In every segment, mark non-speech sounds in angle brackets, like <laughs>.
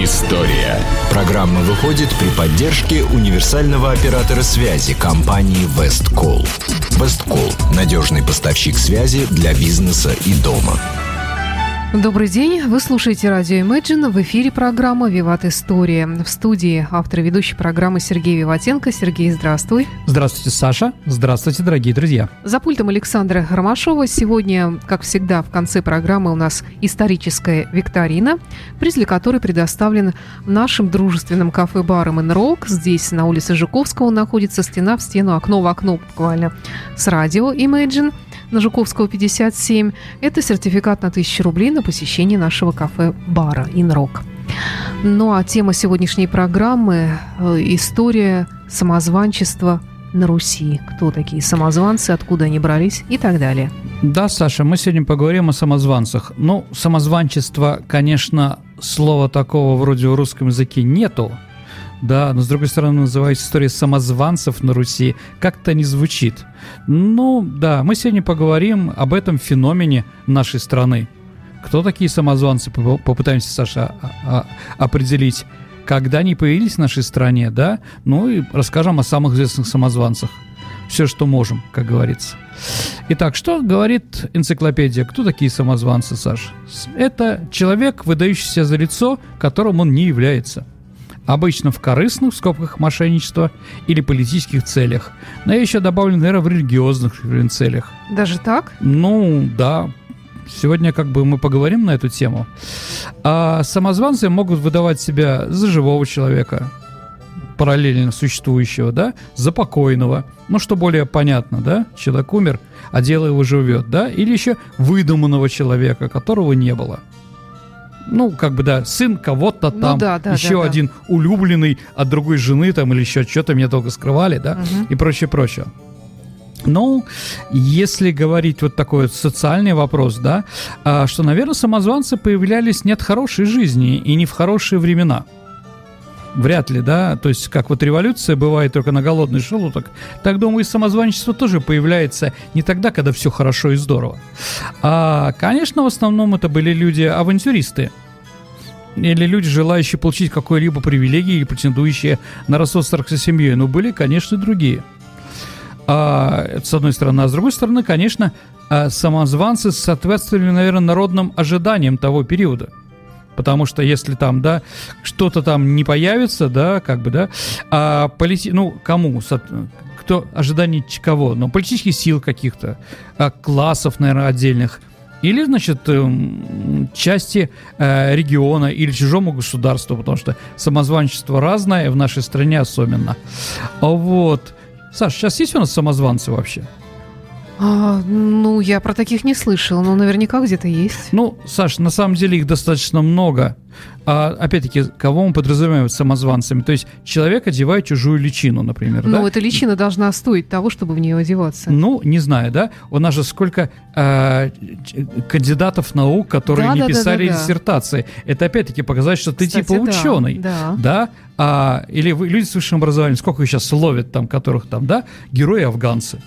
История. Программа выходит при поддержке универсального оператора связи компании Весткол. Весткол – надежный поставщик связи для бизнеса и дома. Добрый день. Вы слушаете радио Imagine. В эфире программа «Виват История». В студии автор ведущей программы Сергей Виватенко. Сергей, здравствуй. Здравствуйте, Саша. Здравствуйте, дорогие друзья. За пультом Александра Ромашова. Сегодня, как всегда, в конце программы у нас историческая викторина, приз для которой предоставлен нашим дружественным кафе-баром «Инрок». Здесь, на улице Жуковского, находится стена в стену, окно в окно буквально с радио Imagine – на Жуковского 57. Это сертификат на 1000 рублей на посещение нашего кафе-бара «Инрок». Ну а тема сегодняшней программы э, – история самозванчества на Руси. Кто такие самозванцы, откуда они брались и так далее. Да, Саша, мы сегодня поговорим о самозванцах. Ну, самозванчество, конечно, слова такого вроде в русском языке нету, да, но с другой стороны называется история самозванцев на Руси, как-то не звучит. Ну, да, мы сегодня поговорим об этом феномене нашей страны. Кто такие самозванцы, попытаемся, Саша, а, а, определить, когда они появились в нашей стране, да, ну и расскажем о самых известных самозванцах. Все, что можем, как говорится. Итак, что говорит энциклопедия? Кто такие самозванцы, Саша? Это человек, выдающийся за лицо, которым он не является – обычно в корыстных, в скобках, мошенничества или политических целях. Но я еще добавлю, наверное, в религиозных целях. Даже так? Ну, да. Сегодня как бы мы поговорим на эту тему. А самозванцы могут выдавать себя за живого человека, параллельно существующего, да, за покойного. Ну, что более понятно, да, человек умер, а дело его живет, да, или еще выдуманного человека, которого не было ну, как бы, да, сын кого-то ну, там, да, да, еще да, один да. улюбленный от другой жены там или еще что-то меня долго скрывали, да, угу. и прочее, прочее. Ну, если говорить вот такой вот социальный вопрос, да, а, что, наверное, самозванцы появлялись не от хорошей жизни и не в хорошие времена. Вряд ли, да, то есть как вот революция бывает только на голодный желудок, так, думаю, и самозванчество тоже появляется не тогда, когда все хорошо и здорово. А, конечно, в основном это были люди-авантюристы, или люди, желающие получить какой-либо привилегии или претендующие на родство с семьей. Но были, конечно, другие. А, с одной стороны. А с другой стороны, конечно, а, самозванцы соответствовали, наверное, народным ожиданиям того периода. Потому что если там, да, что-то там не появится, да, как бы, да, а полити... ну, кому? Кто ожидание кого? Ну, политических сил каких-то, а, классов, наверное, отдельных – или, значит, эм, части э, региона или чужому государству, потому что самозванчество разное, в нашей стране особенно. Вот. Саш, сейчас есть у нас самозванцы вообще? А, ну, я про таких не слышал, но наверняка где-то есть. Ну, Саш, на самом деле их достаточно много. А, опять-таки, кого мы подразумеваем самозванцами? То есть человек одевает чужую личину, например. Ну, да? эта личина должна стоить того, чтобы в нее одеваться. Ну, не знаю, да? У нас же сколько э, кандидатов наук, которые да, не да, писали да, да, диссертации. Да. Это опять-таки показать, что ты Кстати, типа ученый. Да. да? А, или вы, люди с высшим образованием, сколько их сейчас ловят там, которых там, да? Герои-афганцы.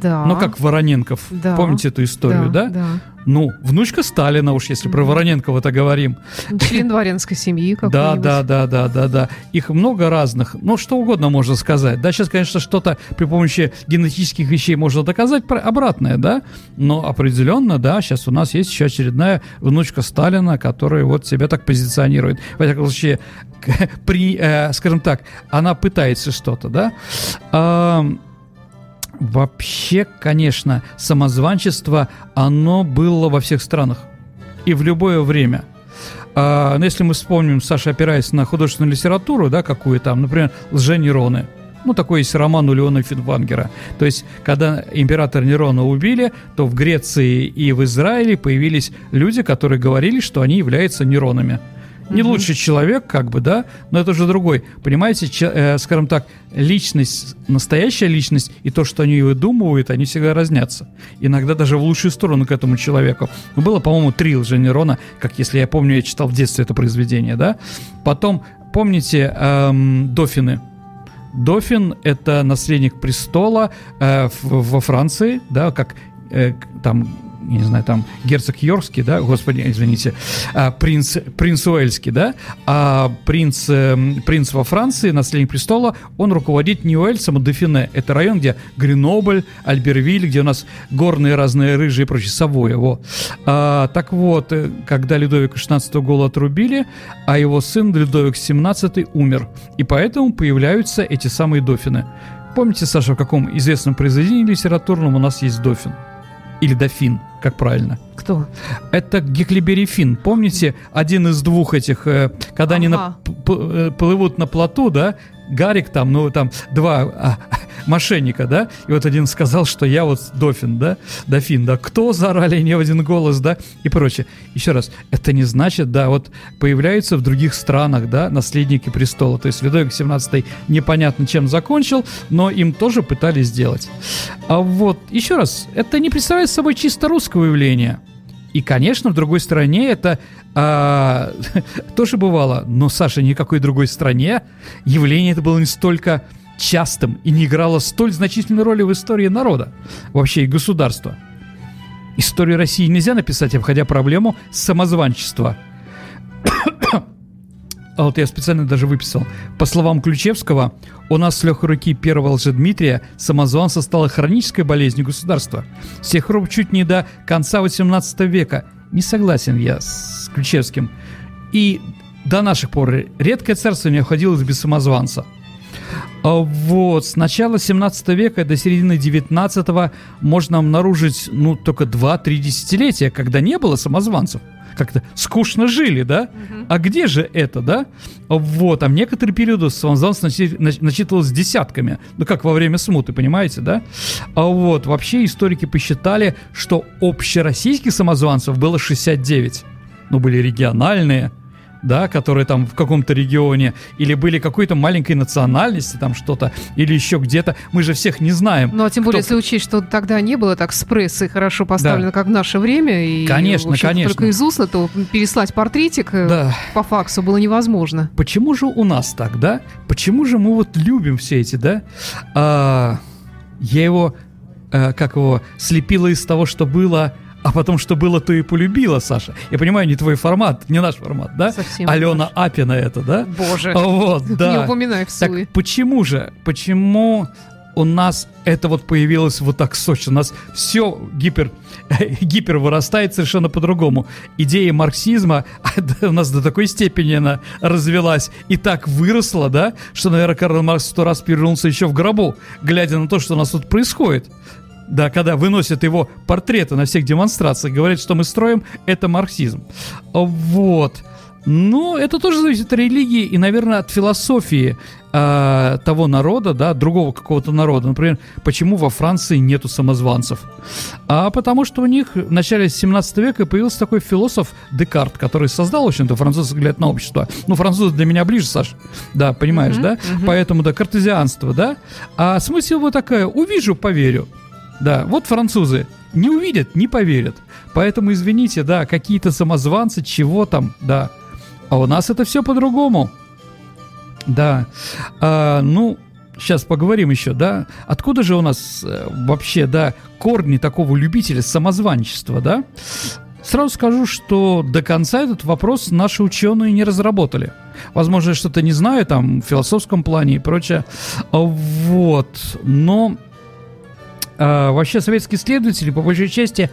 Да. Ну, как Вороненков. Да. Помните эту историю, да? Да. да. Ну, внучка Сталина уж, если про Вороненкова-то говорим. Член дворянской семьи <laughs> Да, да, да, да, да, да. Их много разных. Ну, что угодно можно сказать. Да, сейчас, конечно, что-то при помощи генетических вещей можно доказать обратное, да? Но определенно, да, сейчас у нас есть еще очередная внучка Сталина, которая вот себя так позиционирует. Во всяком случае, <laughs> при, э, скажем так, она пытается что-то, да? Вообще, конечно, самозванчество, оно было во всех странах и в любое время. А, но если мы вспомним, Саша, опираясь на художественную литературу, да, какую там, например, «Лженероны», ну, такой есть роман у Леона Финвангера. То есть, когда императора Нерона убили, то в Греции и в Израиле появились люди, которые говорили, что они являются Неронами. Не лучший человек, как бы, да, но это уже другой. Понимаете, че, э, скажем так, личность, настоящая личность и то, что они выдумывают, они всегда разнятся. Иногда даже в лучшую сторону к этому человеку. Было, по-моему, три лженерона, как если я помню, я читал в детстве это произведение, да. Потом, помните, эм, Дофины? Дофин – это наследник престола э, в, во Франции, да, как э, там не знаю, там, герцог Йоркский, да, господи, извините, а, принц, принц Уэльский, да, а принц, э, принц во Франции, наследник престола, он руководит не Уэльсом, а Дофине. Это район, где Гренобль, Альбервиль, где у нас горные разные рыжие и прочее, Савоя, во. А, так вот, э, когда Людовика XVI голову отрубили, а его сын Людовик XVII умер, и поэтому появляются эти самые Дофины. Помните, Саша, в каком известном произведении литературном у нас есть Дофин? Или дофин, как правильно. Кто? Это Геклибери Фин. Помните, один из двух этих, э, когда они на, Ага. п- п- э, плывут на плоту, да, Гарик там, ну там два а, мошенника, да, и вот один сказал, что я вот дофин, да, дофин, да, кто заорали не в один голос, да, и прочее. Еще раз, это не значит, да, вот появляются в других странах, да, наследники престола, то есть Людовик 17 непонятно чем закончил, но им тоже пытались сделать. А вот, еще раз, это не представляет собой чисто русского явления. И, конечно, в другой стране это а, <laughs> тоже бывало. Но, Саша, ни в какой другой стране явление это было не столько частым и не играло столь значительной роли в истории народа, вообще и государства. Историю России нельзя написать, обходя проблему самозванчества. А вот я специально даже выписал. По словам Ключевского, у нас с легкой руки первого Дмитрия самозванство стало хронической болезнью государства. С тех чуть не до конца 18 века. Не согласен я с Ключевским. И до наших пор редкое царство не обходилось без самозванца. А Вот, с начала 17 века до середины 19 можно обнаружить, ну, только 2-3 десятилетия, когда не было самозванцев. Как-то скучно жили, да? А где же это, да? Вот, а в некоторые периоды самозванцев начи- нач- насчитывалось десятками. Ну, как во время смуты, понимаете, да? А вот, вообще историки посчитали, что общероссийских самозванцев было 69. Ну, были региональные, да, которые там в каком-то регионе, или были какой-то маленькой национальности, там что-то, или еще где-то. Мы же всех не знаем. Ну, а тем более, Кто- если учесть, что тогда не было так с прессой хорошо поставлено, как в наше время, и, Конечно, конечно. только из устно, то переслать портретик э, Да. по факсу было невозможно. Почему же у нас так, да? Почему же мы вот любим все эти, да? А, я его, э, как его, слепила из того, что было, а потом, что было, то и полюбила, Саша. Я понимаю, не твой формат, не наш формат, да? Совсем Алена наш. Апина это, да? Боже, А Вот, <laughs> да. не упоминай в Так почему же? Почему у нас это вот появилось вот так сочно? У нас все гипер, <laughs> гипер вырастает совершенно по-другому. Идея марксизма <laughs> у нас до такой степени она развелась и так выросла, да, что, наверное, Карл Маркс сто раз перевернулся еще в гробу, глядя на то, что у нас тут происходит. Да, когда выносят его портреты на всех демонстрациях, говорят, что мы строим, это марксизм. Вот. Ну, это тоже зависит от религии и, наверное, от философии э, того народа, да, другого какого-то народа. Например, почему во Франции нету самозванцев? А потому что у них в начале 17 века появился такой философ Декарт, который создал, в общем-то, французский взгляд на общество. Ну, французы для меня ближе, Саш. Да, понимаешь, да? Поэтому, да, картезианство, да? А смысл его такая, увижу, поверю. Да, вот французы не увидят, не поверят. Поэтому, извините, да, какие-то самозванцы, чего там, да. А у нас это все по-другому. Да. А, ну, сейчас поговорим еще, да. Откуда же у нас э, вообще, да, корни такого любителя самозванчества, да? Сразу скажу, что до конца этот вопрос наши ученые не разработали. Возможно, я что-то не знаю там в философском плане и прочее. Вот. Но а, вообще советские исследователи по большей части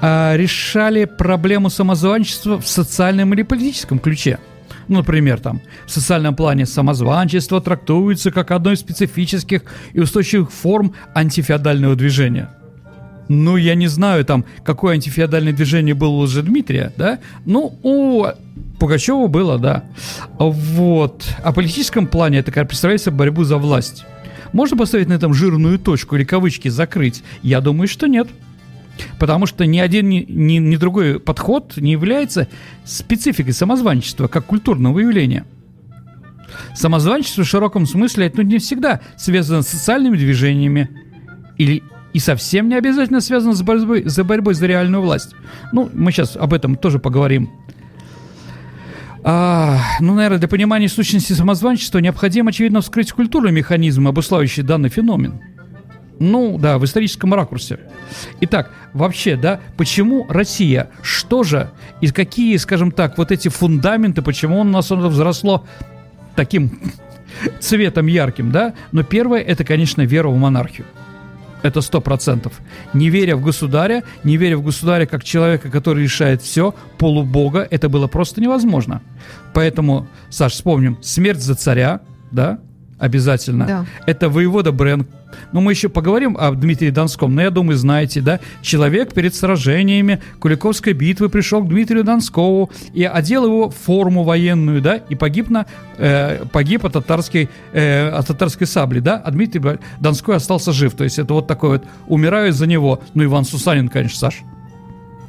а, решали проблему самозванчества в социальном или политическом ключе. Ну, например, там, в социальном плане самозванчество трактуется как одно из специфических и устойчивых форм антифеодального движения. Ну, я не знаю, там, какое антифеодальное движение было у Лжедмитрия, да? Ну, у Пугачева было, да. Вот. А в политическом плане это как представляет собой борьбу за власть. Можно поставить на этом жирную точку или кавычки закрыть? Я думаю, что нет. Потому что ни один, ни, ни, ни другой подход не является спецификой самозванчества, как культурного явления. Самозванчество в широком смысле ну, не всегда связано с социальными движениями или и совсем не обязательно связано с борьбой, за борьбой за реальную власть. Ну, мы сейчас об этом тоже поговорим. А, ну, наверное, для понимания сущности самозванчества необходимо, очевидно, вскрыть культурный механизм, обуславливающий данный феномен. Ну, да, в историческом ракурсе. Итак, вообще, да, почему Россия? Что же? И какие, скажем так, вот эти фундаменты, почему у нас оно взросло таким цветом ярким, да? Но первое, это, конечно, вера в монархию. Это сто процентов. Не веря в государя, не веря в государя как человека, который решает все, полубога, это было просто невозможно. Поэтому, Саш, вспомним, смерть за царя, да, обязательно. Да. Это воевода Брен. Ну, мы еще поговорим о Дмитрии Донском, но я думаю, знаете, да, человек перед сражениями Куликовской битвы пришел к Дмитрию Донскову и одел его форму военную, да, и погиб, на, э, погиб от, татарской, э, от татарской сабли, да, а Дмитрий Донской остался жив. То есть это вот такой вот, умирают за него. Ну, Иван Сусанин, конечно, Саш.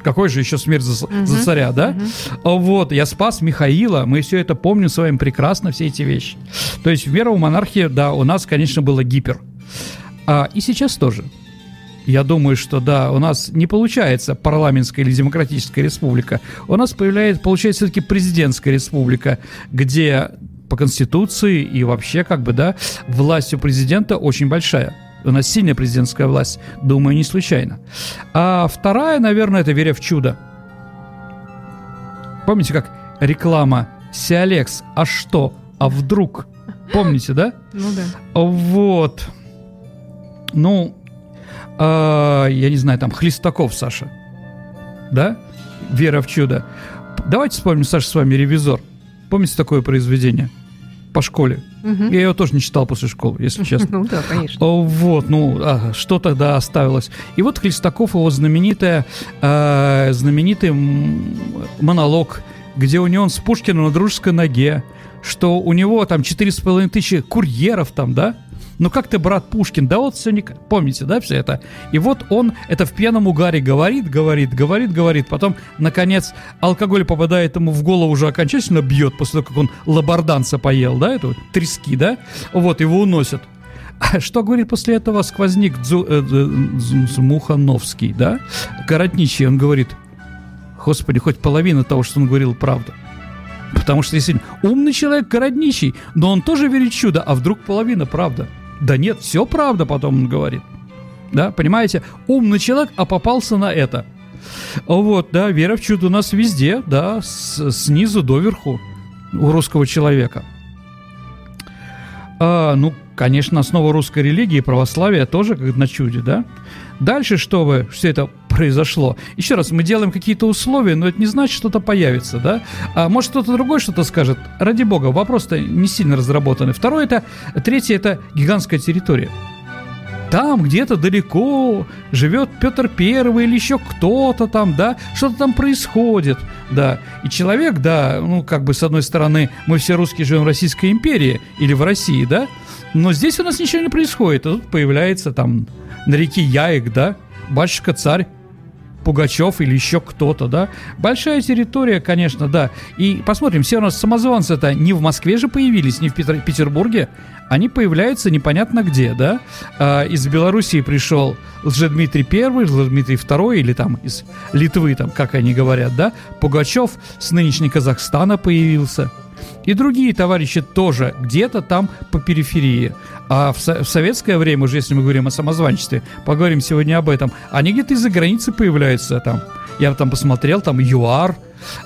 Какой же еще смерть за, Мгм. за царя, да? Мгм. Вот, я спас Михаила, мы все это помним с вами прекрасно, все эти вещи. То есть вера в монархию, да, у нас, конечно, было гипер. А, и сейчас тоже. Я думаю, что да, у нас не получается парламентская или демократическая республика. У нас появляется, получается все-таки президентская республика, где по конституции и вообще как бы, да, власть у президента очень большая. У нас сильная президентская власть, думаю, не случайно. А вторая, наверное, это вера в чудо. Помните, как реклама Сиалекс, а что, а вдруг? Помните, да? Ну да. Вот. Ну, а, я не знаю, там Хлестаков, Саша. Да? Вера в чудо. Давайте вспомним, Саша, с вами «Ревизор». Помните такое произведение? По школе. Мгм. Я его тоже не читал после школы, если <laughs> честно. Ну да, конечно. Вот, ну, а, что тогда оставилось? И вот Хлестаков, его знаменитая, э, знаменитый монолог, где у него он с Пушкиным на дружеской ноге, что у него там четыре с половиной тысячи курьеров там, да? Ну как ты, брат Пушкин? Да вот все не... Помните, да, все это? И вот он это в пьяном угаре говорит, говорит, говорит, говорит. Потом, наконец, алкоголь попадает ему в голову, уже окончательно бьет, после того, как он лабарданца поел, да, эту трески, да? Вот, его уносят. А Что говорит после этого сквозник Дзу, э, Змухановский, да? Городничий, он говорит, господи, хоть половина того, что он говорил, правда. Потому что если умный человек городничий, но он тоже верит в чудо, а вдруг половина правда. Да нет, все правда, потом он говорит. Да, понимаете? Умный человек, а попался на это. Вот, да, вера в чудо у нас везде, да, с- снизу до верху у русского человека. А, ну, конечно, основа русской религии, православия тоже как на чуде, да? Дальше, чтобы все это произошло. Еще раз, мы делаем какие-то условия, но это не значит, что что-то появится, да? А может, кто-то другой что-то скажет. Ради бога, вопрос-то не сильно разработанный. Второе это, третье это гигантская территория. Там где-то далеко живет Петр Первый или еще кто-то там, да, что-то там происходит, да. И человек, да, ну, как бы, с одной стороны, мы все русские живем в Российской империи или в России, да, но здесь у нас ничего не происходит, а тут появляется там на реке Яик, да, батюшка-царь, Пугачев или еще кто-то, да. Большая территория, конечно, да. И посмотрим, все у нас самозванцы-то не в Москве же появились, не в Петр- Петербурге. Они появляются непонятно где, да. А, из Белоруссии пришел Лжедмитрий Первый, Лжедмитрий Второй, или там из Литвы, там, как они говорят, да. Пугачев с нынешней Казахстана появился. И другие товарищи тоже где-то там по периферии. А в, со- в советское время, уже если мы говорим о самозванчестве, поговорим сегодня об этом, они где-то из-за границы появляются там. Я там посмотрел, там ЮАР,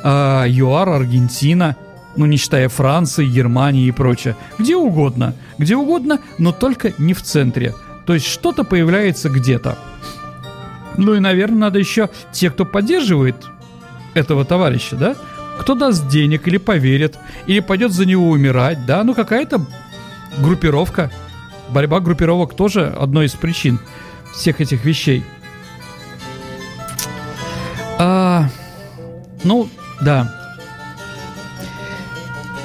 а, ЮАР, Аргентина, ну не считая Франции, Германии и прочее. Где угодно, где угодно, но только не в центре. То есть что-то появляется где-то. Ну и, наверное, надо еще те, кто поддерживает этого товарища, да? Кто даст денег или поверит, или пойдет за него умирать, да? Ну какая-то группировка. Борьба группировок тоже одной из причин всех этих вещей. А, ну, да.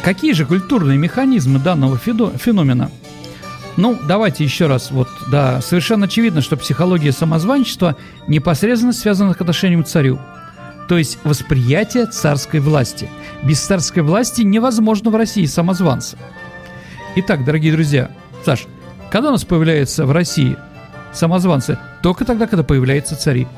Какие же культурные механизмы данного феномена? Ну, давайте еще раз. Вот, да, совершенно очевидно, что психология самозванчества непосредственно связана к отношению к царю. То есть восприятие царской власти. Без царской власти невозможно в России самозванцы. Итак, дорогие друзья, Саш, когда у нас появляются в России самозванцы? Только тогда, когда появляются цари.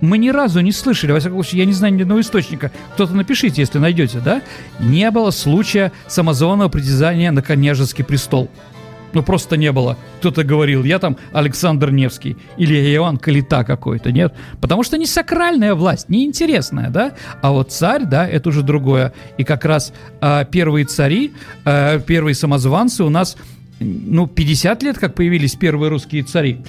Мы ни разу не слышали, во всяком случае, я не знаю ни одного источника, кто-то напишите, если найдете, да? Не было случая самозванного притязания на княжеский престол. Ну, просто не было. Кто-то говорил, я там Александр Невский или Иван Калита какой-то, нет? Потому что не сакральная власть, не интересная, да? А вот царь, да, это уже другое. И как раз э, первые цари, э, первые самозванцы у нас ну, 50 лет, как появились первые русские цари.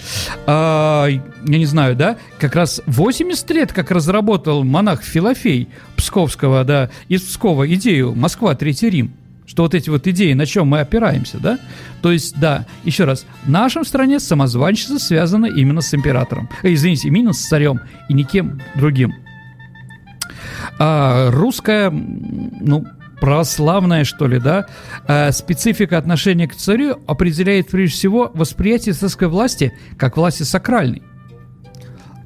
А, я не знаю, да? Как раз 80 лет, как разработал монах Филофей Псковского, да, из Пскова идею «Москва, Третий Рим» что вот эти вот идеи, на чем мы опираемся, да? То есть, да, еще раз, в нашем стране самозванчество связано именно с императором. Э, извините, именно с царем и никем другим. А русская, ну, православная, что ли, да, а специфика отношения к царю определяет прежде всего восприятие царской власти как власти сакральной.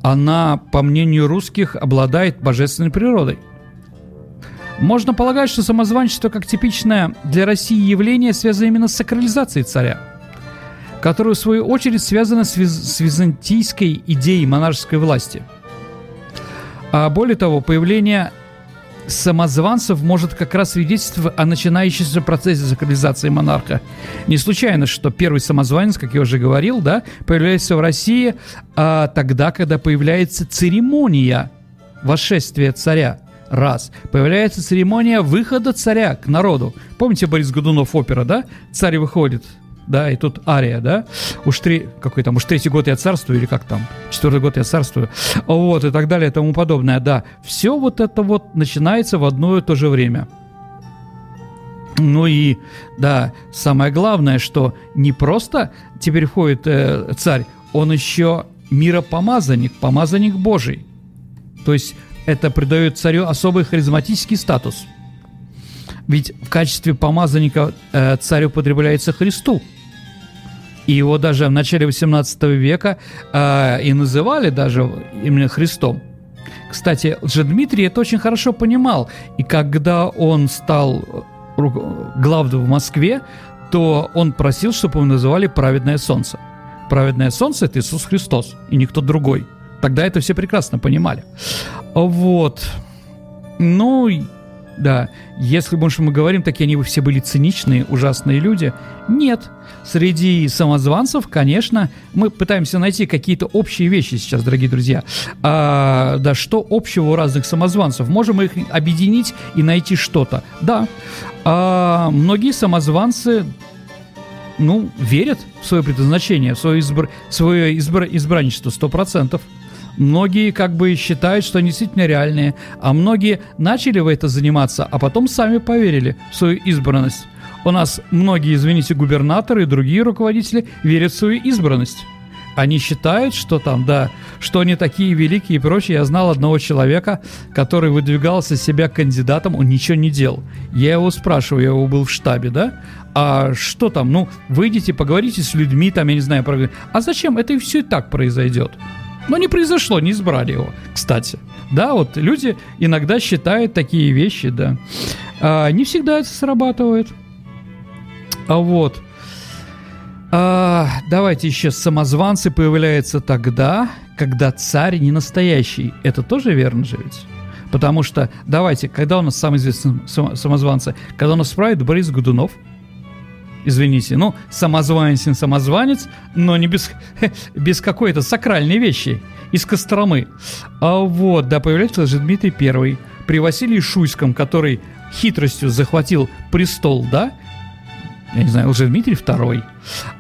Она, по мнению русских, обладает божественной природой – можно полагать, что самозванчество как типичное для России явление связано именно с сакрализацией царя, которое в свою очередь связано с, виз- с византийской идеей монаршеской власти. А более того, появление самозванцев может как раз свидетельствовать о начинающемся процессе сакрализации монарха. Не случайно, что первый самозванец, как я уже говорил, да, появляется в России а, тогда, когда появляется церемония восшествия царя – Раз. Появляется церемония выхода царя к народу. Помните Борис Годунов опера, да? Царь выходит, да, и тут ария, да, уж три, какой там, уж третий год я царствую, или как там, четвертый год я царствую, вот, и так далее, и тому подобное, да. Все вот это вот начинается в одно и то же время. Ну и, да, самое главное, что не просто теперь входит э, царь, он еще миропомазанник, помазанник Божий. То есть это придает царю особый харизматический статус. Ведь в качестве помазанника э, царь употребляется Христу. И его даже в начале 18 века э, и называли даже именно Христом. Кстати, Дмитрий это очень хорошо понимал. И когда он стал главным в Москве, то он просил, чтобы его называли «праведное солнце». Праведное солнце – это Иисус Христос, и никто другой. Тогда это все прекрасно понимали. Вот. Ну, да, если больше мы говорим, такие они все были циничные, ужасные люди. Нет. Среди самозванцев, конечно, мы пытаемся найти какие-то общие вещи сейчас, дорогие друзья. А, да, что общего у разных самозванцев? Можем их объединить и найти что-то. Да. А, многие самозванцы ну, верят в свое предназначение, в свое, избр... свое избр... избранничество, сто процентов. Многие как бы считают, что они действительно реальные, а многие начали в это заниматься, а потом сами поверили в свою избранность. У нас многие, извините, губернаторы и другие руководители верят в свою избранность. Они считают, что там, да, что они такие великие и прочее. Я знал одного человека, который выдвигался себя кандидатом, он ничего не делал. Я его спрашиваю, я его был в штабе, да, а что там, ну, выйдите, поговорите с людьми, там, я не знаю, про... а зачем? Это и все и так произойдет. Но не произошло, не избрали его, кстати. Да, вот люди иногда считают такие вещи, да. А, не всегда это срабатывает. А вот. А, давайте еще самозванцы появляются тогда, когда царь не настоящий. Это тоже верно же ведь? Потому что, давайте, когда у нас самый известный самозванцы? Когда у нас правит Борис Годунов – извините, ну, самозванец, самозванец, но не без, <laughs> без какой-то сакральной вещи из Костромы. А вот, да, появляется же Дмитрий Первый при Василии Шуйском, который хитростью захватил престол, да, я не знаю, уже Дмитрий Второй,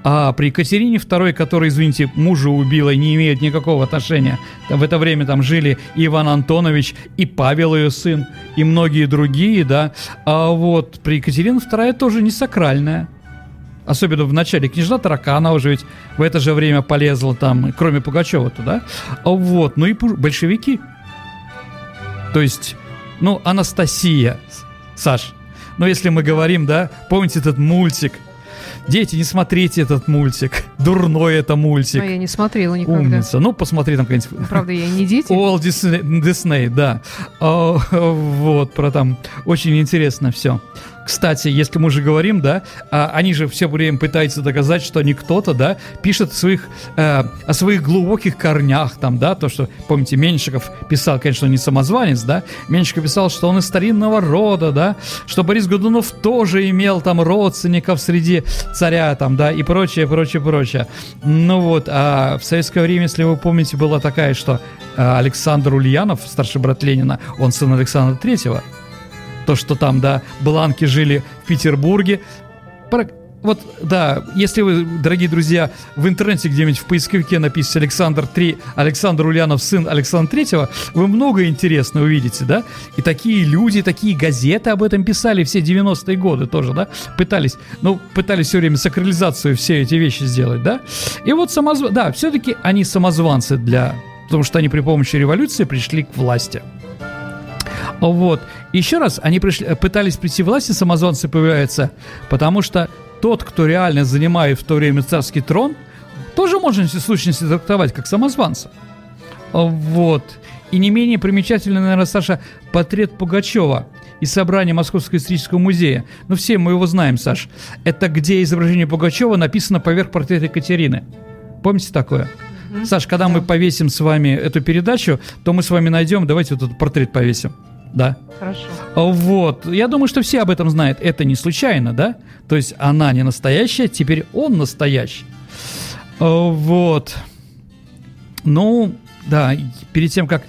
а при Екатерине Второй, которая, извините, мужа убила и не имеет никакого отношения, в это время там жили и Иван Антонович, и Павел ее сын, и многие другие, да, а вот при Екатерине Вторая тоже не сакральная, Особенно в начале княжна Таракана уже ведь в это же время полезла там, кроме Пугачева туда. Вот, ну и большевики. То есть, ну, Анастасия, Саш, ну если мы говорим, да, помните этот мультик, Дети, не смотрите этот мультик. Дурной это мультик. А я не смотрела никогда. Умница. Ну, посмотри там какой-нибудь. Правда, я не дети. <laughs> Уолт Дисней, да. А, вот, про там. Очень интересно все. Кстати, если мы уже говорим, да, а, они же все время пытаются доказать, что они кто-то, да, пишет своих, э, о своих глубоких корнях, там, да, то, что, помните, Меньшиков писал, конечно, не самозванец, да, Меньшиков писал, что он из старинного рода, да, что Борис Годунов тоже имел там родственников среди царя, там, да, и прочее, прочее, прочее. Ну вот, а в советское время, если вы помните, была такая, что э, Александр Ульянов, старший брат Ленина, он сын Александра Третьего, то, что там, да, бланки жили в Петербурге. Вот, да, если вы, дорогие друзья, в интернете где-нибудь в поисковике напишите Александр 3, Александр Ульянов, сын Александра Третьего, вы много интересного увидите, да? И такие люди, такие газеты об этом писали все 90-е годы тоже, да? Пытались, ну, пытались все время сакрализацию все эти вещи сделать, да? И вот самозванцы, да, все-таки они самозванцы для... Потому что они при помощи революции пришли к власти. Вот. Еще раз, они пришли, пытались прийти власти, самозванцы появляются, потому что тот, кто реально занимает в то время царский трон, тоже можно в сущности трактовать как самозванца. Вот. И не менее примечательный, наверное, Саша, портрет Пугачева из собрания Московского исторического музея. Ну, все мы его знаем, Саш. Это где изображение Пугачева написано поверх портрета Екатерины. Помните такое? Саш, когда да. мы повесим с вами эту передачу, то мы с вами найдем, давайте вот этот портрет повесим. Да. Хорошо. Вот. Я думаю, что все об этом знают. Это не случайно, да? То есть она не настоящая, теперь он настоящий. Вот. Ну, да, перед тем, как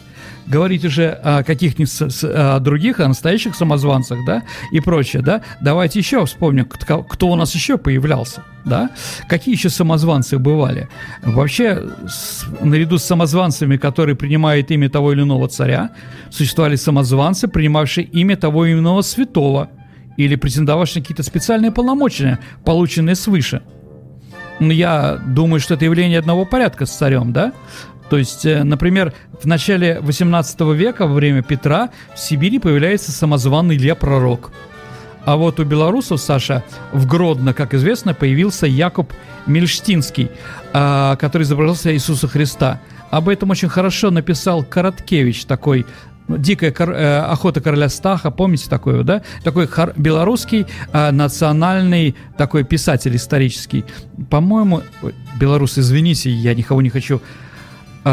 говорить уже о каких-нибудь о других, о настоящих самозванцах, да, и прочее, да, давайте еще вспомним, кто, у нас еще появлялся, да, какие еще самозванцы бывали. Вообще, с, наряду с самозванцами, которые принимают имя того или иного царя, существовали самозванцы, принимавшие имя того или иного святого, или претендовавшие на какие-то специальные полномочия, полученные свыше. Я думаю, что это явление одного порядка с царем, да? То есть, э, например, в начале 18 века, во время Петра, в Сибири появляется самозваный Илья Пророк. А вот у белорусов, Саша, в Гродно, как известно, появился Якуб Мельштинский, а, который изображался Иисуса Христа. Об этом очень хорошо написал Короткевич, такой ну, дикая кор, э, охота короля Стаха, помните такое, да? Такой хор, белорусский э, национальный такой писатель исторический. По-моему, белорус, извините, я никого не хочу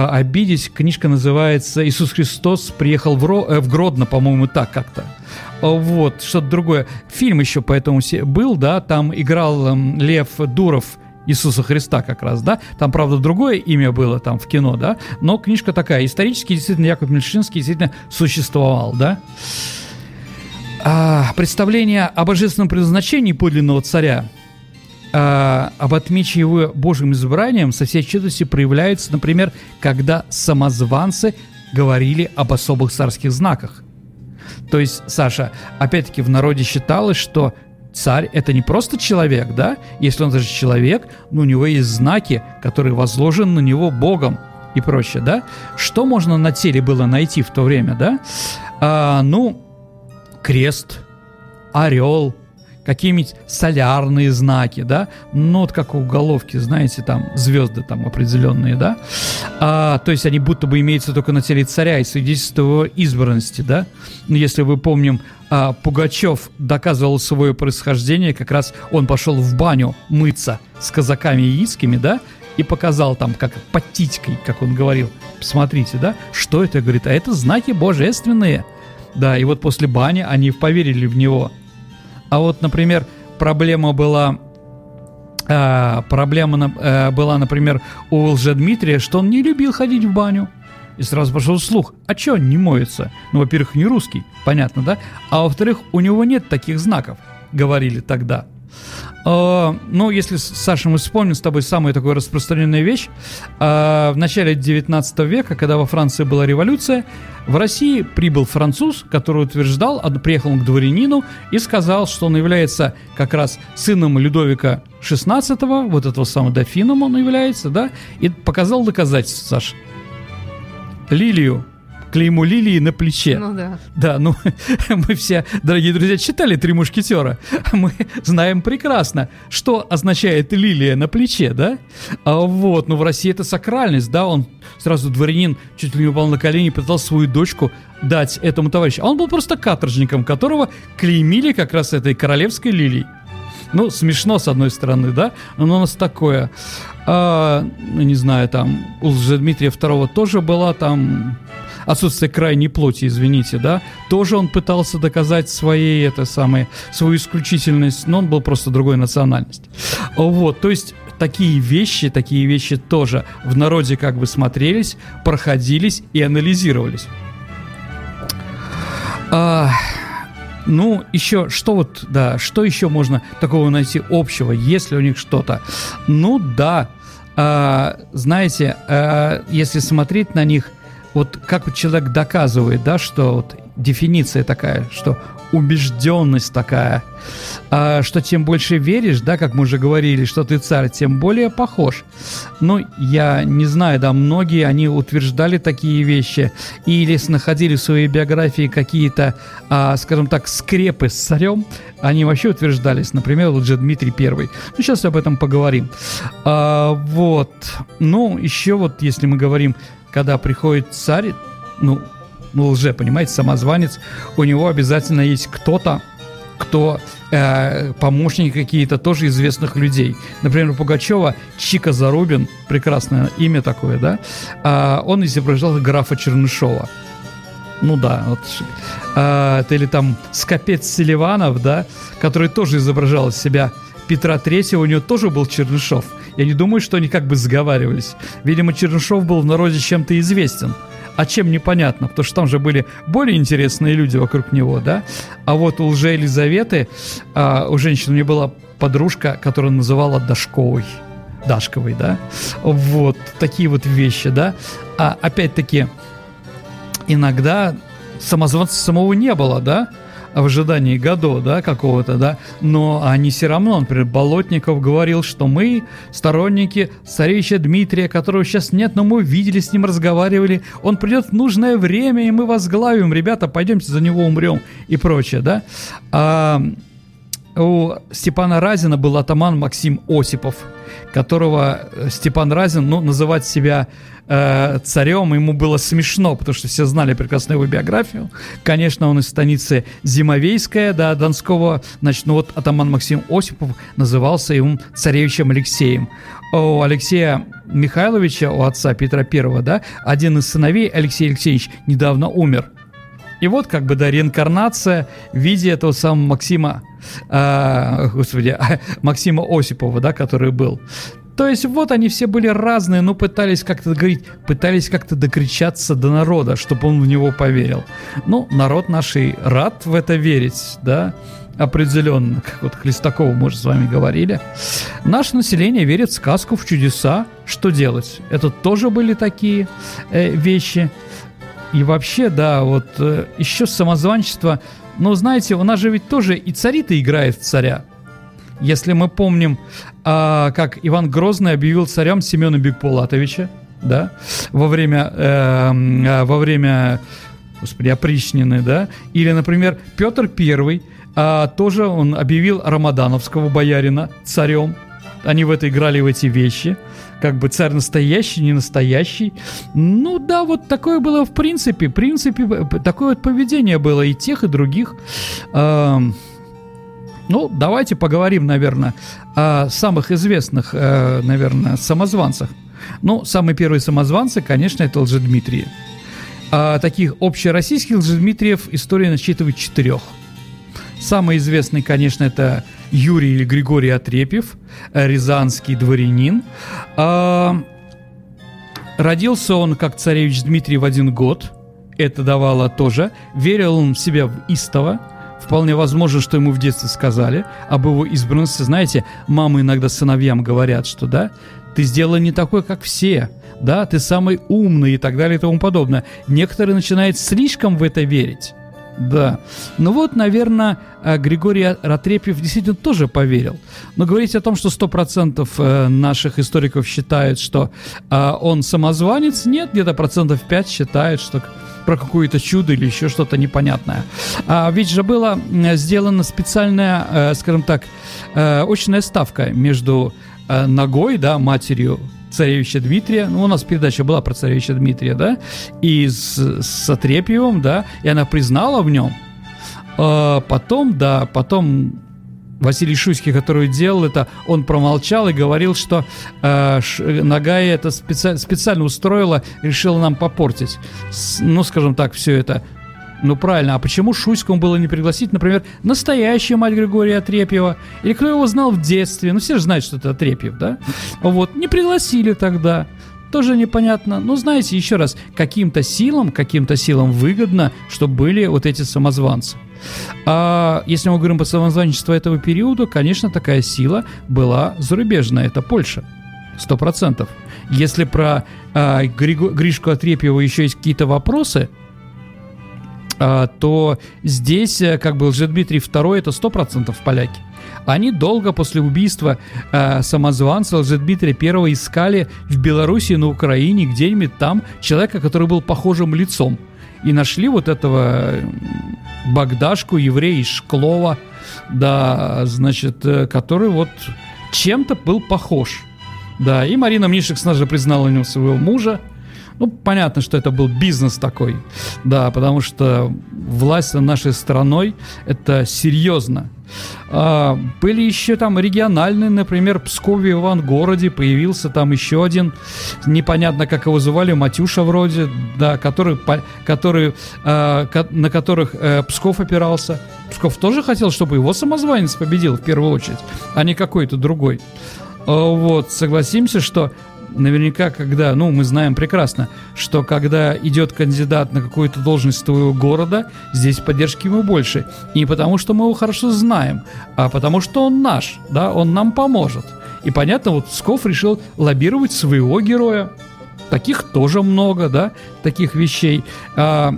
обидеть. Книжка называется «Иисус Христос приехал в, Ро, э, в Гродно», по-моему, так как-то. Вот, что-то другое. Фильм еще поэтому был, да, там играл э, Лев Дуров, Иисуса Христа как раз, да. Там, правда, другое имя было там в кино, да. Но книжка такая. Исторически, действительно, Яков Мельшинский действительно существовал, да. А, представление о божественном предназначении подлинного царя а, об отмече его Божьим избранием со всей четостью проявляется, например, когда самозванцы говорили об особых царских знаках. То есть, Саша, опять-таки в народе считалось, что царь это не просто человек, да? Если он даже человек, но у него есть знаки, которые возложены на него Богом и прочее, да? Что можно на теле было найти в то время, да? А, ну, крест, орел, какие-нибудь солярные знаки, да, ну вот как у головки, знаете, там звезды там определенные, да, а, то есть они будто бы имеются только на теле царя и свидетельство его избранности, да, ну если вы помним, а, Пугачев доказывал свое происхождение, как раз он пошел в баню мыться с казаками яицкими, да, и показал там, как под как он говорил, посмотрите, да, что это, говорит, а это знаки божественные, да, и вот после бани они поверили в него – а вот, например, проблема была э, проблема э, была, например, у Лжедмитрия, что он не любил ходить в баню. И сразу пошел слух, а чё он не моется? Ну, во-первых, не русский, понятно, да? А во-вторых, у него нет таких знаков, говорили тогда. Uh, ну, если, Саша, мы вспомним с тобой самую такую распространенную вещь. Uh, в начале 19 века, когда во Франции была революция, в России прибыл француз, который утверждал, приехал он к дворянину и сказал, что он является как раз сыном Людовика XVI, вот этого самого дофином он является, да, и показал доказательства, Саша. Лилию, клеймо лилии на плече. Ну да. Да, ну <laughs> мы все, дорогие друзья, читали «Три мушкетера». Мы знаем прекрасно, что означает лилия на плече, да? А вот, ну в России это сакральность, да, он сразу дворянин чуть ли не упал на колени и пытался свою дочку дать этому товарищу. А он был просто каторжником, которого клеймили как раз этой королевской лилией. Ну, смешно, с одной стороны, да, но у нас такое. А, ну, не знаю, там у Дмитрия II тоже была там отсутствие крайней плоти, извините, да, тоже он пытался доказать своей, это самое, свою исключительность, но он был просто другой национальности. Вот, то есть такие вещи, такие вещи тоже в народе как бы смотрелись, проходились и анализировались. А, ну, еще, что вот, да, что еще можно такого найти общего, если у них что-то? Ну, да, а, знаете, а, если смотреть на них, вот как вот человек доказывает, да, что вот дефиниция такая, что убежденность такая, а, что тем больше веришь, да, как мы уже говорили, что ты царь, тем более похож. Ну, я не знаю, да, многие, они утверждали такие вещи или находили в своей биографии какие-то, а, скажем так, скрепы с царем, они вообще утверждались, например, лже Дмитрий Первый. Ну, сейчас об этом поговорим. А, вот, ну, еще вот, если мы говорим, когда приходит царь, ну, ну, лже, понимаете, самозванец, у него обязательно есть кто-то, кто э, помощники какие-то тоже известных людей. Например, у Пугачева Чика Зарубин, прекрасное имя такое, да, э, он изображал графа Чернышова. Ну да, вот, э, или там Скопец Селиванов, да, который тоже изображал себя Петра Третьего, у него тоже был Чернышов. Я не думаю, что они как бы сговаривались. Видимо, Чернышов был в народе чем-то известен а чем непонятно, потому что там же были более интересные люди вокруг него, да. А вот у лже Елизаветы, а, у женщины у нее была подружка, которая называла Дашковой. Дашковой, да. Вот такие вот вещи, да. А опять-таки, иногда самозванца самого не было, да в ожидании Годо, да, какого-то, да, но они все равно, например, Болотников говорил, что мы сторонники царевича Дмитрия, которого сейчас нет, но мы видели, с ним разговаривали, он придет в нужное время, и мы возглавим, ребята, пойдемте за него умрем и прочее, да. А, у Степана Разина был атаман Максим Осипов, которого Степан Разин, ну, называть себя э, царем ему было смешно, потому что все знали прекрасно его биографию. Конечно, он из станицы Зимовейская, да, Донского. Значит, ну вот атаман Максим Осипов назывался ему царевичем Алексеем. У Алексея Михайловича, у отца Петра Первого, да, один из сыновей, Алексей Алексеевич, недавно умер. И вот как бы, да, реинкарнация в виде этого самого Максима, э, господи, <laughs> Максима Осипова, да, который был. То есть вот они все были разные, но пытались как-то говорить, пытались как-то докричаться до народа, чтобы он в него поверил. Ну, народ нашей рад в это верить, да, определенно, как вот Хлестакову мы уже с вами говорили. Наше население верит в сказку, в чудеса. Что делать? Это тоже были такие э, вещи. И вообще, да, вот э, еще самозванчество. Но знаете, у нас же ведь тоже и цари-то играет в царя. Если мы помним, а, как Иван Грозный объявил царем Семена Бекпулатовича, да, во время, э, во время, господи, опричнины, да, или, например, Петр Первый, а, тоже он объявил Рамадановского боярина царем, они в это играли в эти вещи, как бы царь настоящий, не настоящий. Ну да, вот такое было в принципе, в принципе, такое вот поведение было и тех, и других. Э, ну, давайте поговорим, наверное, о самых известных, э, наверное, самозванцах. Ну, самые первые самозванцы, конечно, это Лжедмитрии. А таких общероссийских Лжедмитриев история насчитывает четырех. Самый известный, конечно, это Юрий или Григорий Отрепьев, рязанский дворянин. А, родился он как царевич Дмитрий в один год. Это давало тоже. Верил он в себя в истово Вполне возможно, что ему в детстве сказали об его избранности. Знаете, мамы иногда сыновьям говорят, что да, ты сделал не такой, как все, да, ты самый умный и так далее и тому подобное. Некоторые начинают слишком в это верить. Да. Ну вот, наверное, э, Григорий Ратрепьев действительно тоже поверил. Но говорить о том, что 100% э, наших историков считают, что э, он самозванец, нет, где-то процентов 5 считают, что про какое-то чудо или еще что-то непонятное. А ведь же была сделана специальная, скажем так, очная ставка между ногой, да, матерью царевича Дмитрия, ну, у нас передача была про царевича Дмитрия, да, и с, с Отрепьевым, да, и она признала в нем. А потом, да, потом Василий Шуйский, который делал это, он промолчал и говорил, что э, Нагая это специ- специально устроила, решила нам попортить. С, ну, скажем так, все это. Ну, правильно, а почему Шуйскому было не пригласить, например, настоящую мать Григория Отрепьева? Или кто его знал в детстве? Ну, все же знают, что это Отрепьев, да? Вот, не пригласили тогда тоже непонятно. Но знаете, еще раз, каким-то силам, каким-то силам выгодно, чтобы были вот эти самозванцы. А если мы говорим про самозванчество этого периода, конечно, такая сила была зарубежная, это Польша. Сто процентов. Если про Григу, Гришку Отрепьева еще есть какие-то вопросы, то здесь э, как бы Лжедмитрий II это сто процентов поляки. Они долго после убийства э, самозванца Лжедмитрия I искали в Беларуси, на Украине, где-нибудь там человека, который был похожим лицом. И нашли вот этого Богдашку, еврея из Шклова, да, значит, э, который вот чем-то был похож. Да, и Марина Мнишек же признала у него своего мужа, ну, понятно, что это был бизнес такой, да, потому что власть над нашей страной – это серьезно. А, были еще там региональные, например, Пскове Ивангороде появился там еще один, непонятно как его звали, Матюша вроде, да, который, который, а, на которых а, Псков опирался. Псков тоже хотел, чтобы его самозванец победил в первую очередь, а не какой-то другой. А, вот, согласимся, что наверняка, когда, ну, мы знаем прекрасно, что когда идет кандидат на какую-то должность твоего города, здесь поддержки ему больше. Не потому, что мы его хорошо знаем, а потому, что он наш, да, он нам поможет. И понятно, вот Сков решил лоббировать своего героя. Таких тоже много, да, таких вещей. А,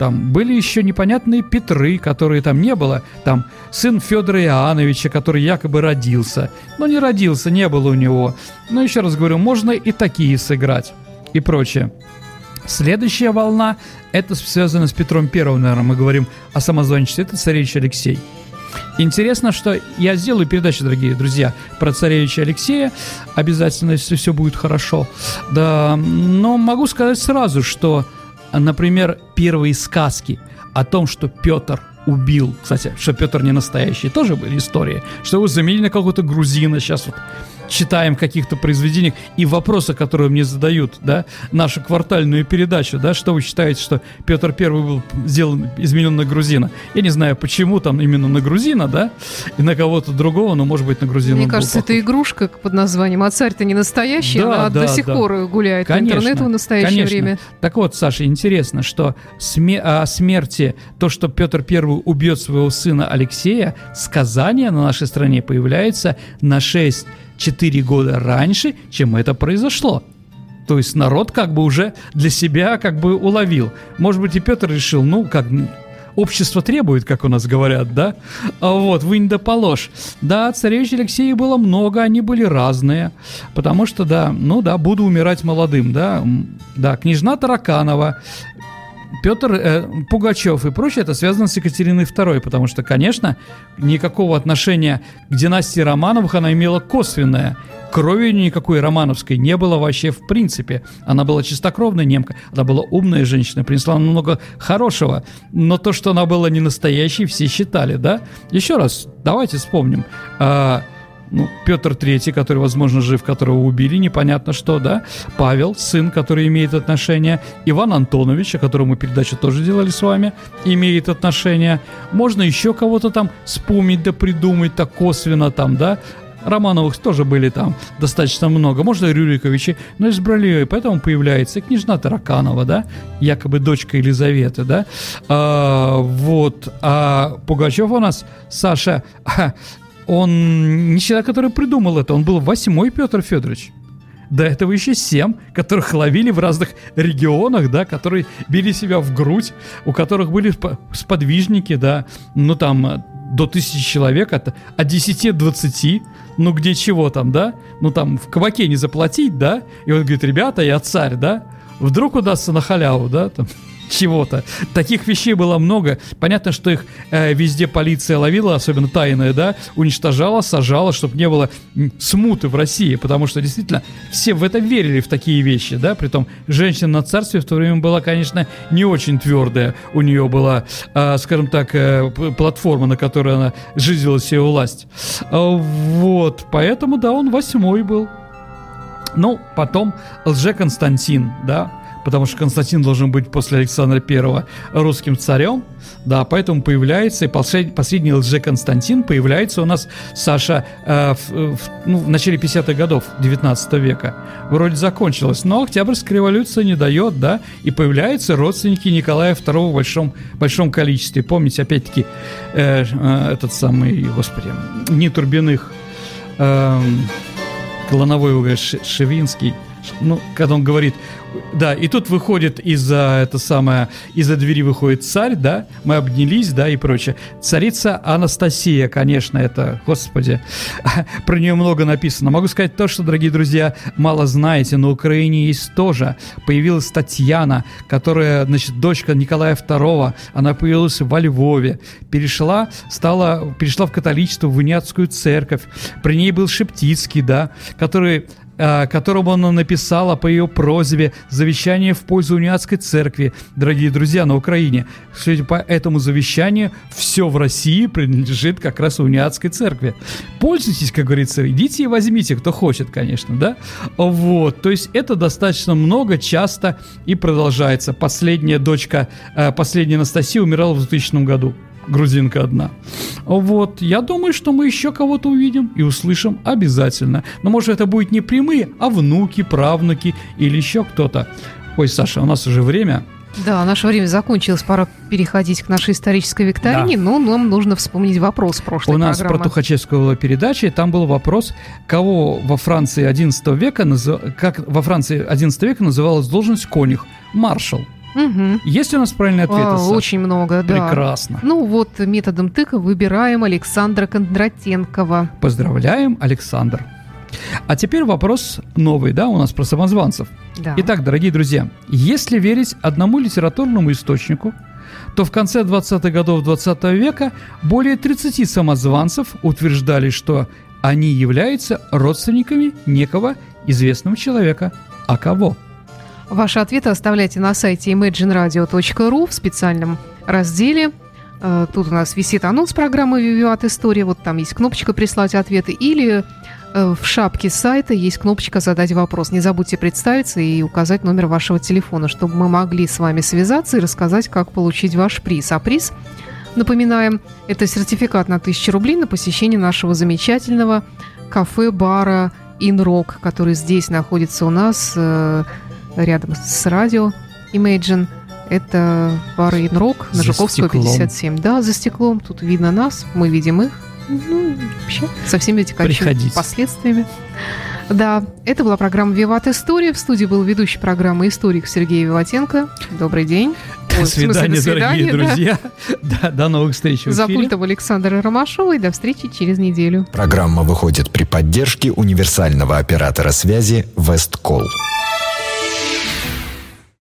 там были еще непонятные Петры, которые там не было. Там сын Федора Иоанновича, который якобы родился. Но не родился, не было у него. Но еще раз говорю, можно и такие сыграть. И прочее. Следующая волна, это связано с Петром Первым, наверное, мы говорим о самозванчестве, это царевич Алексей. Интересно, что я сделаю передачу, дорогие друзья, про царевича Алексея, обязательно, если все будет хорошо. Да, но могу сказать сразу, что например, первые сказки о том, что Петр убил, кстати, что Петр не настоящий, тоже были истории, что его заменили на какого-то грузина, сейчас вот читаем каких-то произведениях, и вопросы, которые мне задают, да, нашу квартальную передачу, да, что вы считаете, что Петр Первый был сделан, изменен на грузина? Я не знаю, почему там именно на грузина, да, и на кого-то другого, но, может быть, на грузина Мне кажется, это игрушка под названием «А царь-то не настоящий», да, она да, до сих да. пор гуляет конечно, по интернету в настоящее конечно. время. Так вот, Саша, интересно, что сме- о смерти, то, что Петр Первый убьет своего сына Алексея, сказание на нашей стране появляется на 6 4 года раньше, чем это произошло. То есть народ как бы уже для себя как бы уловил. Может быть, и Петр решил, ну, как общество требует, как у нас говорят, да? А вот, вынь да положь. Да, царевич Алексея было много, они были разные. Потому что, да, ну да, буду умирать молодым, да. Да, княжна Тараканова, Петр э, Пугачев и прочее, это связано с Екатериной II, потому что, конечно, никакого отношения к династии Романовых она имела косвенное. Крови никакой романовской не было вообще в принципе. Она была чистокровная немка, она была умная женщина, принесла много хорошего. Но то, что она была не настоящей, все считали, да? Еще раз, давайте вспомним. А, ну, Петр III, который, возможно, жив, которого убили, непонятно что, да, Павел, сын, который имеет отношение, Иван Антонович, о котором мы передачу тоже делали с вами, имеет отношение, можно еще кого-то там вспомнить да придумать так косвенно там, да, Романовых тоже были там достаточно много, можно Рюриковичи, но избрали, поэтому появляется княжна Тараканова, да, якобы дочка Елизаветы, да, а, вот, а Пугачев у нас, Саша, <laughs> он не человек, который придумал это, он был восьмой Петр Федорович. До этого еще семь, которых ловили в разных регионах, да, которые били себя в грудь, у которых были сподвижники, да, ну там э, до тысячи человек, от, от 10 до 20, ну где чего там, да, ну там в кабаке не заплатить, да, и он говорит, ребята, я царь, да, вдруг удастся на халяву, да, там, чего-то. Таких вещей было много. Понятно, что их э, везде полиция ловила, особенно тайная, да, уничтожала, сажала, чтобы не было смуты в России, потому что действительно все в это верили, в такие вещи, да, притом женщина на царстве в то время была, конечно, не очень твердая. У нее была, э, скажем так, э, платформа, на которой она жизнила себе власть. Э, вот, поэтому, да, он восьмой был. Ну, потом Лже-Константин, да, потому что Константин должен быть после Александра I русским царем, да, поэтому появляется, и последний, последний лже-Константин появляется у нас, Саша, э, в, в, ну, в начале 50-х годов 19 века. Вроде закончилось, но Октябрьская революция не дает, да, и появляются родственники Николая II в большом, большом количестве. Помните, опять-таки, э, э, этот самый, господи, не Турбиных, э, Клоновой Шевинский, ну, когда он говорит, да, и тут выходит из-за это самое, из-за двери выходит царь, да, мы обнялись, да, и прочее. Царица Анастасия, конечно, это, господи, <laughs> про нее много написано. Могу сказать то, что, дорогие друзья, мало знаете, на Украине есть тоже. Появилась Татьяна, которая, значит, дочка Николая II, она появилась во Львове, перешла, стала, перешла в католичество, в Униатскую церковь. При ней был Шептицкий, да, который которому она написала по ее просьбе завещание в пользу униатской церкви, дорогие друзья, на Украине. Кстати, по этому завещанию все в России принадлежит как раз униатской церкви. Пользуйтесь, как говорится, идите и возьмите, кто хочет, конечно, да? Вот, то есть это достаточно много, часто и продолжается. Последняя дочка, э, последняя Анастасия умирала в 2000 году грузинка одна. Вот, я думаю, что мы еще кого-то увидим и услышим обязательно. Но может это будет не прямые, а внуки, правнуки или еще кто-то. Ой, Саша, у нас уже время. Да, наше время закончилось, пора переходить к нашей исторической викторине, да. но нам нужно вспомнить вопрос прошлой У нас программы. про Тухачевскую была передача, и там был вопрос, кого во Франции 11 века, как во Франции 11 века называлась должность конюх? Маршал. Угу. Есть у нас правильный ответ? А, очень много, да. Прекрасно. Ну вот методом тыка выбираем Александра Кондратенкова. Поздравляем, Александр. А теперь вопрос новый, да, у нас про самозванцев. Да. Итак, дорогие друзья, если верить одному литературному источнику, то в конце 20-х годов 20 века более 30 самозванцев утверждали, что они являются родственниками некого известного человека. А кого? Ваши ответы оставляйте на сайте imagineradio.ru в специальном разделе. Э, тут у нас висит анонс программы «Вивиат История». Вот там есть кнопочка «Прислать ответы». Или э, в шапке сайта есть кнопочка «Задать вопрос». Не забудьте представиться и указать номер вашего телефона, чтобы мы могли с вами связаться и рассказать, как получить ваш приз. А приз, напоминаем, это сертификат на 1000 рублей на посещение нашего замечательного кафе-бара «Инрок», который здесь находится у нас э, рядом с радио Imagine. Это бар Инрок на Жуковского 57. Да, за стеклом. Тут видно нас, мы видим их. Ну, вообще, со всеми этими последствиями. Да, это была программа «Виват История». В студии был ведущий программы историк Сергей Виватенко. Добрый день. До свидания, смысле, до свидания дорогие да. друзья. <laughs> Да, до новых встреч в За пультом Александра Ромашова и до встречи через неделю. Программа выходит при поддержке универсального оператора связи «Весткол».